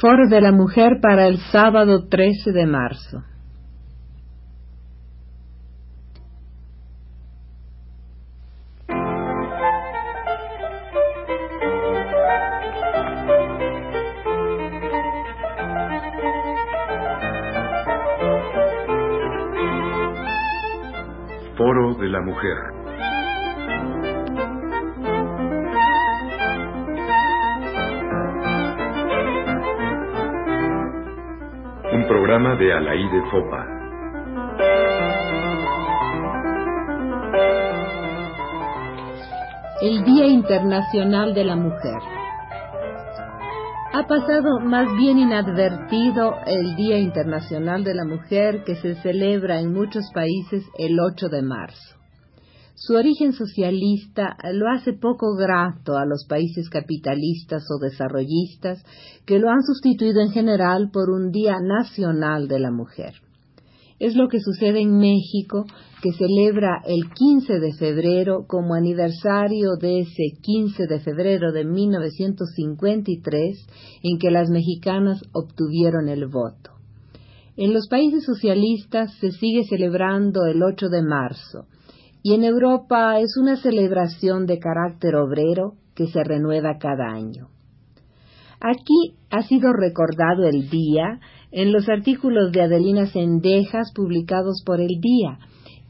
Foro de la Mujer para el sábado 13 de marzo. Foro de la Mujer. Programa de Alaí Fopa. El Día Internacional de la Mujer. Ha pasado más bien inadvertido el Día Internacional de la Mujer que se celebra en muchos países el 8 de marzo. Su origen socialista lo hace poco grato a los países capitalistas o desarrollistas que lo han sustituido en general por un Día Nacional de la Mujer. Es lo que sucede en México, que celebra el 15 de febrero como aniversario de ese 15 de febrero de 1953 en que las mexicanas obtuvieron el voto. En los países socialistas se sigue celebrando el 8 de marzo, y en Europa es una celebración de carácter obrero que se renueva cada año. Aquí ha sido recordado el día en los artículos de Adelina Sendejas publicados por el día,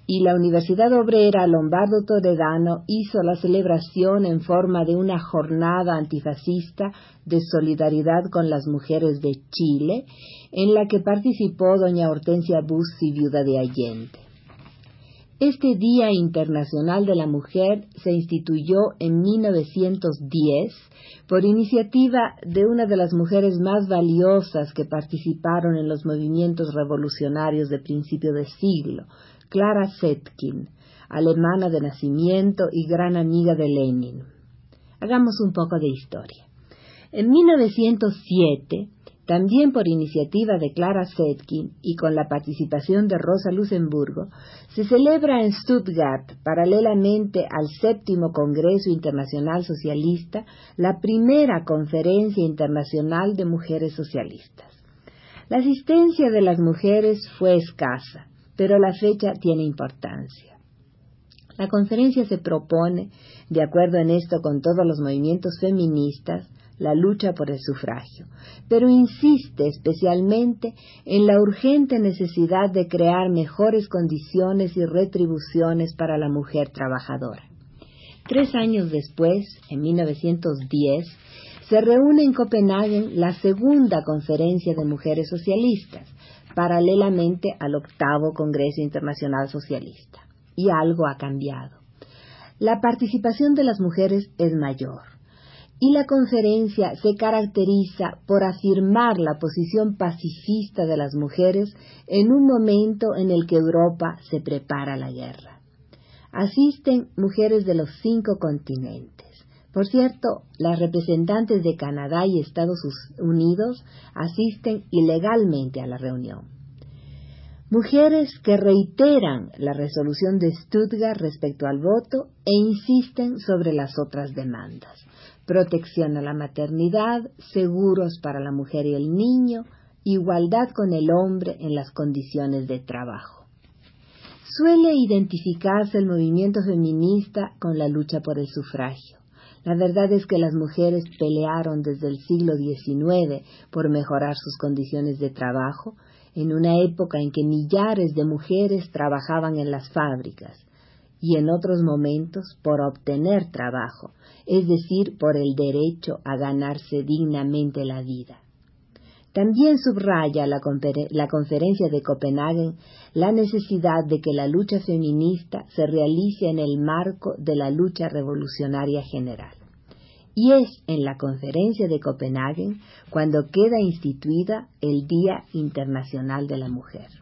y la Universidad Obrera Lombardo Toledano hizo la celebración en forma de una jornada antifascista de solidaridad con las mujeres de Chile, en la que participó doña Hortensia Bussi, viuda de Allende. Este Día Internacional de la Mujer se instituyó en 1910 por iniciativa de una de las mujeres más valiosas que participaron en los movimientos revolucionarios de principio de siglo, Clara Zetkin, alemana de nacimiento y gran amiga de Lenin. Hagamos un poco de historia. En 1907, también por iniciativa de Clara Zetkin y con la participación de Rosa Luxemburgo, se celebra en Stuttgart, paralelamente al séptimo Congreso Internacional Socialista, la primera Conferencia Internacional de Mujeres Socialistas. La asistencia de las mujeres fue escasa, pero la fecha tiene importancia. La conferencia se propone, de acuerdo en esto con todos los movimientos feministas, la lucha por el sufragio, pero insiste especialmente en la urgente necesidad de crear mejores condiciones y retribuciones para la mujer trabajadora. Tres años después, en 1910, se reúne en Copenhague la segunda conferencia de mujeres socialistas, paralelamente al octavo Congreso Internacional Socialista. Y algo ha cambiado. La participación de las mujeres es mayor y la conferencia se caracteriza por afirmar la posición pacifista de las mujeres en un momento en el que Europa se prepara la guerra. Asisten mujeres de los cinco continentes. Por cierto, las representantes de Canadá y Estados Unidos asisten ilegalmente a la reunión. Mujeres que reiteran la resolución de Stuttgart respecto al voto e insisten sobre las otras demandas protección a la maternidad, seguros para la mujer y el niño, igualdad con el hombre en las condiciones de trabajo. Suele identificarse el movimiento feminista con la lucha por el sufragio. La verdad es que las mujeres pelearon desde el siglo XIX por mejorar sus condiciones de trabajo, en una época en que millares de mujeres trabajaban en las fábricas, y en otros momentos por obtener trabajo, es decir, por el derecho a ganarse dignamente la vida. También subraya la, conferencia de Copenhague la necesidad de que la lucha feminista se realice en el marco de la lucha revolucionaria general. Y es en la conferencia de Copenhague cuando queda instituida el Día Internacional de la Mujer.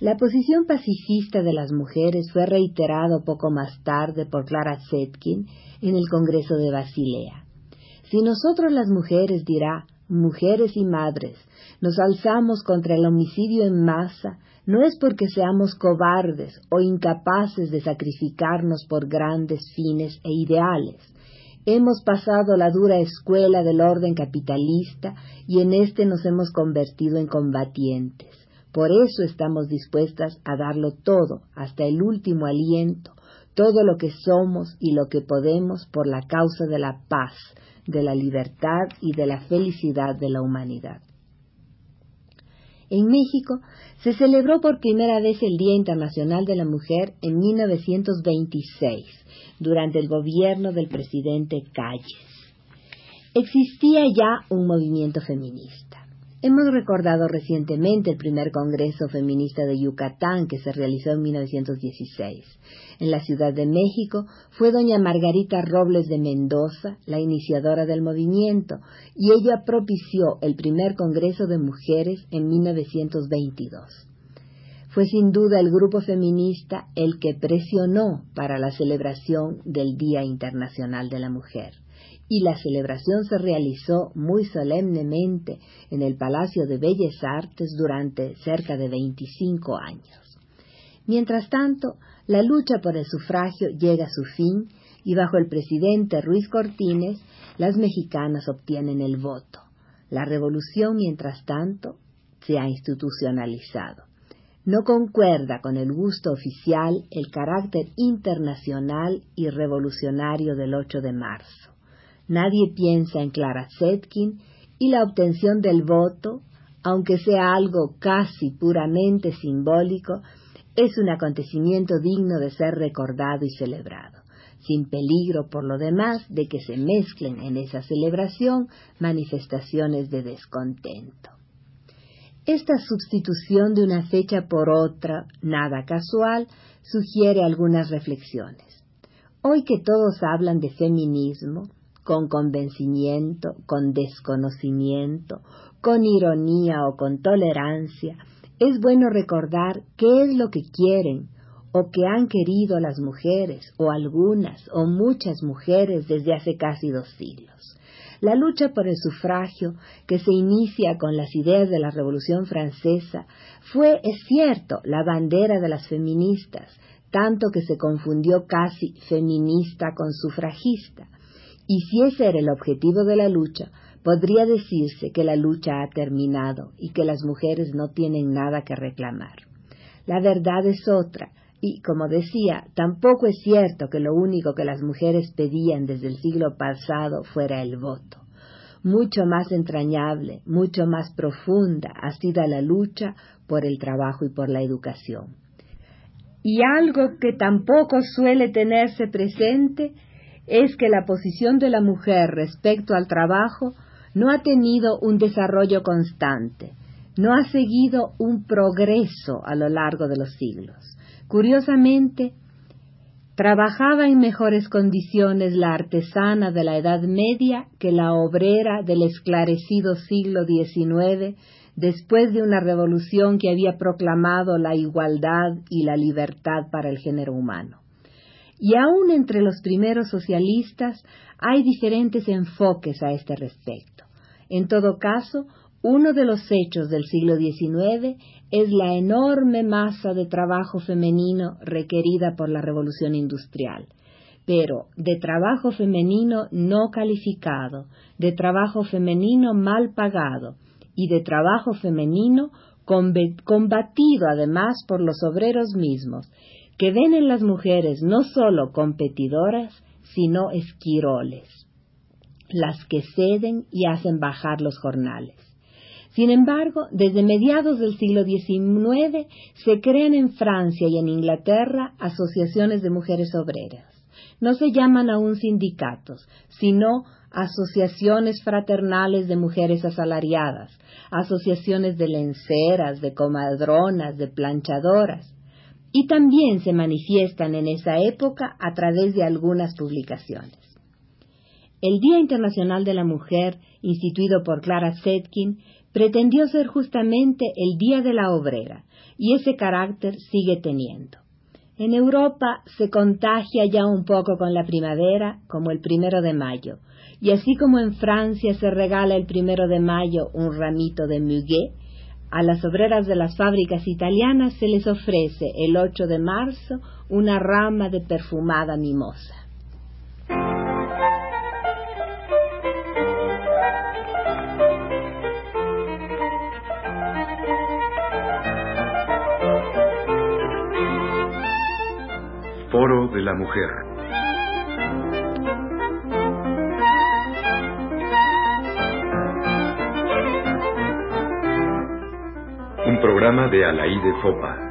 La posición pacifista de las mujeres fue reiterado poco más tarde por Clara Zetkin en el Congreso de Basilea. Si nosotros las mujeres, dirá, mujeres y madres, nos alzamos contra el homicidio en masa, no es porque seamos cobardes o incapaces de sacrificarnos por grandes fines e ideales, Hemos pasado la dura escuela del orden capitalista y en este nos hemos convertido en combatientes. Por eso estamos dispuestas a darlo todo, hasta el último aliento, todo lo que somos y lo que podemos por la causa de la paz, de la libertad y de la felicidad de la humanidad. En México se celebró por primera vez el Día Internacional de la Mujer en 1926, durante el gobierno del presidente Calles. Existía ya un movimiento feminista. Hemos recordado recientemente el primer Congreso Feminista de Yucatán que se realizó en 1916. En la Ciudad de México fue doña Margarita Robles de Mendoza la iniciadora del movimiento y ella propició el primer Congreso de Mujeres en 1922. Fue sin duda el grupo feminista el que presionó para la celebración del Día Internacional de la Mujer y la celebración se realizó muy solemnemente en el Palacio de Bellas Artes durante cerca de 25 años. Mientras tanto, la lucha por el sufragio llega a su fin y bajo el presidente Ruiz Cortines, las mexicanas obtienen el voto. La revolución, mientras tanto, se ha institucionalizado. No concuerda con el gusto oficial el carácter internacional y revolucionario del 8 de marzo. Nadie piensa en Clara Zetkin y la obtención del voto, aunque sea algo casi puramente simbólico, es un acontecimiento digno de ser recordado y celebrado, sin peligro por lo demás de que se mezclen en esa celebración manifestaciones de descontento. Esta sustitución de una fecha por otra, nada casual, sugiere algunas reflexiones. Hoy que todos hablan de feminismo, con convencimiento, con desconocimiento, con ironía o con tolerancia, es bueno recordar qué es lo que quieren o que han querido las mujeres, o algunas o muchas mujeres desde hace casi dos siglos. La lucha por el sufragio, que se inicia con las ideas de la Revolución Francesa, fue, es cierto, la bandera de las feministas, tanto que se confundió casi feminista con sufragista, y si ese era el objetivo de la lucha, podría decirse que la lucha ha terminado y que las mujeres no tienen nada que reclamar. La verdad es otra, y, como decía, tampoco es cierto que lo único que las mujeres pedían desde el siglo pasado fuera el voto. Mucho más entrañable, mucho más profunda ha sido la lucha por el trabajo y por la educación. Y algo que tampoco suele tenerse presente es que la posición de la mujer respecto al trabajo no ha tenido un desarrollo constante, no ha seguido un progreso a lo largo de los siglos. Curiosamente, trabajaba en mejores condiciones la artesana de la Edad Media que la obrera del esclarecido siglo XIX después de una revolución que había proclamado la igualdad y la libertad para el género humano. Y aún entre los primeros socialistas hay diferentes enfoques a este respecto. En todo caso, uno de los hechos del siglo XIX es la enorme masa de trabajo femenino requerida por la revolución industrial, pero de trabajo femenino no calificado, de trabajo femenino mal pagado y de trabajo femenino combatido además por los obreros mismos, que ven en las mujeres no solo competidoras, sino esquiroles, las que ceden y hacen bajar los jornales. Sin embargo, desde mediados del siglo XIX se crean en Francia y en Inglaterra asociaciones de mujeres obreras. No se llaman aún sindicatos, sino asociaciones fraternales de mujeres asalariadas, asociaciones de lenceras, de comadronas, de planchadoras, y también se manifiestan en esa época a través de algunas publicaciones. El Día Internacional de la Mujer, instituido por Clara Zetkin, pretendió ser justamente el Día de la Obrera, y ese carácter sigue teniendo. En Europa se contagia ya un poco con la primavera, como el primero de mayo, y así como en Francia se regala el primero de mayo un ramito de muguet, a las obreras de las fábricas italianas se les ofrece el 8 de marzo una rama de perfumada mimosa. Foro de la Mujer programa de Alaí de Fopa.